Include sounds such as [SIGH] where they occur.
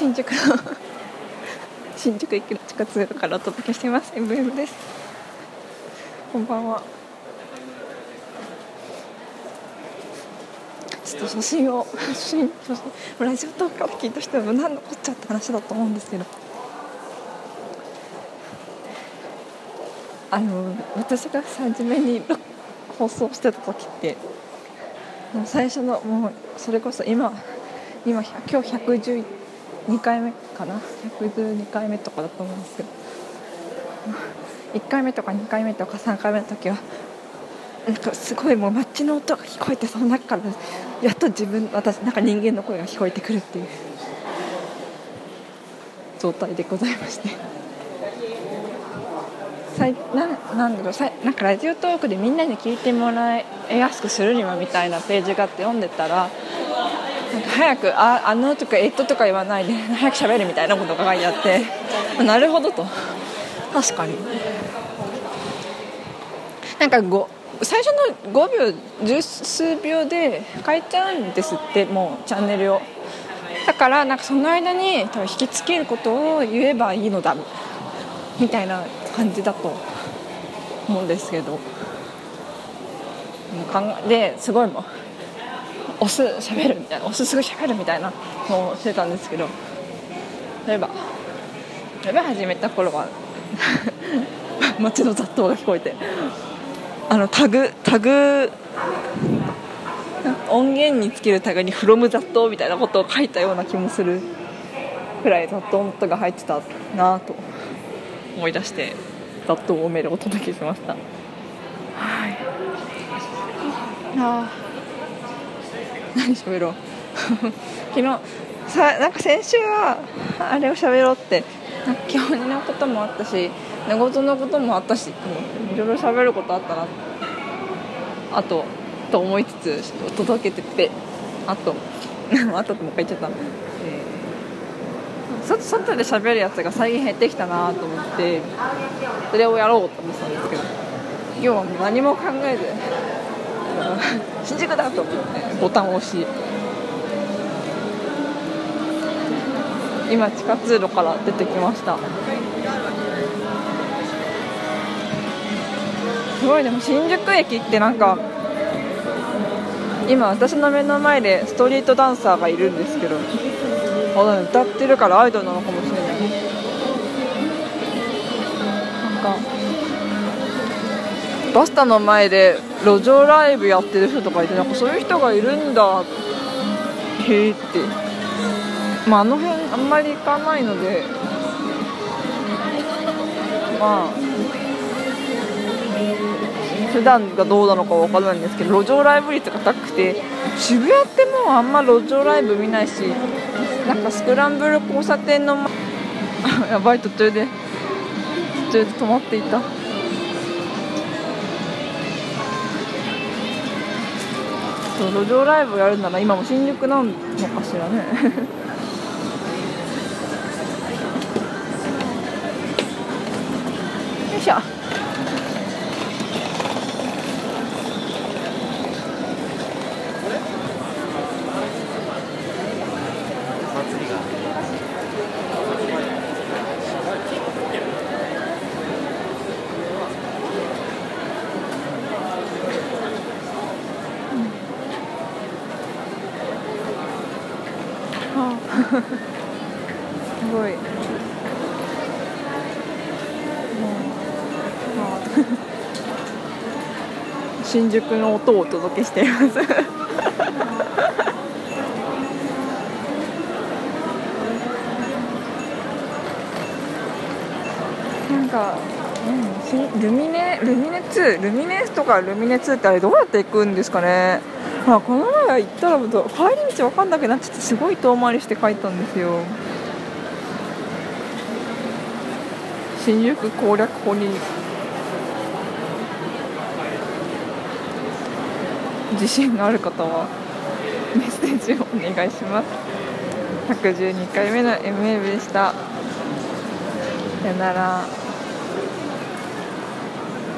新宿の新宿駅の地下通路からお届けしています。MM です。こんばんは。ちょっと写真を写真写真ラジオトークを聞いた人は何のこっちゃって話だと思うんですけど。あの私が初めに放送してた時ってもう最初のもうそれこそ今今今日112回目かな？112回目とかだと思うんですけど。1回目とか2回目とか3回目の時はなんかすごいもう街の音が聞こえてその中からやっと自分私なんか人間の声が聞こえてくるっていう。状態でございまして。さいななんだろうさなんかラジオトークでみんなに聞いてもらいやすくするにはみたいなページがあって読んでたらなんか早くああのとかえっととか言わないで [LAUGHS] 早く喋るみたいなことが書いてあって。[LAUGHS] なるほどと。確かに。なんかご最初の5秒十数秒で変えちゃうんですってもうチャンネルを。だからなんかその間に多分引きつけることを言えばいいのだみたいな感じだと思うんですけど。ですごいもう押す喋るみたいな押すすぐ喋るみたいなのをしてたんですけど例えば例えば始めた頃は [LAUGHS] 街の雑踏が聞こえてあのタグタグ音源につけるタグに「from 雑踏」みたいなことを書いたような気もするくらい雑踏の音が入ってたなと思い出して雑踏をメールお届けしました。はい。あ [LAUGHS] 何喋ろう。[LAUGHS] 昨日さなんか先週はあれを喋ろうって。基本のこともあったし寝言のこともあったしいろいろ喋ることあったな。あとと思いつつちょっと届けててあと [LAUGHS] あとってもう一回言っちゃった、えー、外で喋るやつが最近減ってきたなと思ってそれをやろうと思ってたんですけど今日は何も考えず新宿だと思って。ボタンを押し。今地下通路から出てきました。すごいでも新宿駅ってなんか今私の目の前でストリートダンサーがいるんですけど歌ってるからアイドルなのかもしれない。バスタの前で路上ライブやってる人とかいてなんかそういう人がいるんだへえって。まああの辺あんまり行かないので。まあ普段がどうなのかわからないんですけど路上ライブ率が高くて渋谷ってもうあんま路上ライブ見ないしなんかスクランブル交差点の [LAUGHS] やばい途中で途中で止まっていた。路上ライブやるなら今も新宿なのかしらね。[LAUGHS] よいしょ。すごい。新宿の音をお届けしています。なんか、うん、ルミネルミネ2ルミネとかルミネ2ってあれどうやって行くんですかね。まあ、この前行ったら帰り道分かんなくなっちゃってすごい遠回りして帰ったんですよ。新宿攻略法に。自信がある方はメッセージをお願いします。112回目の MA でした。さよなら。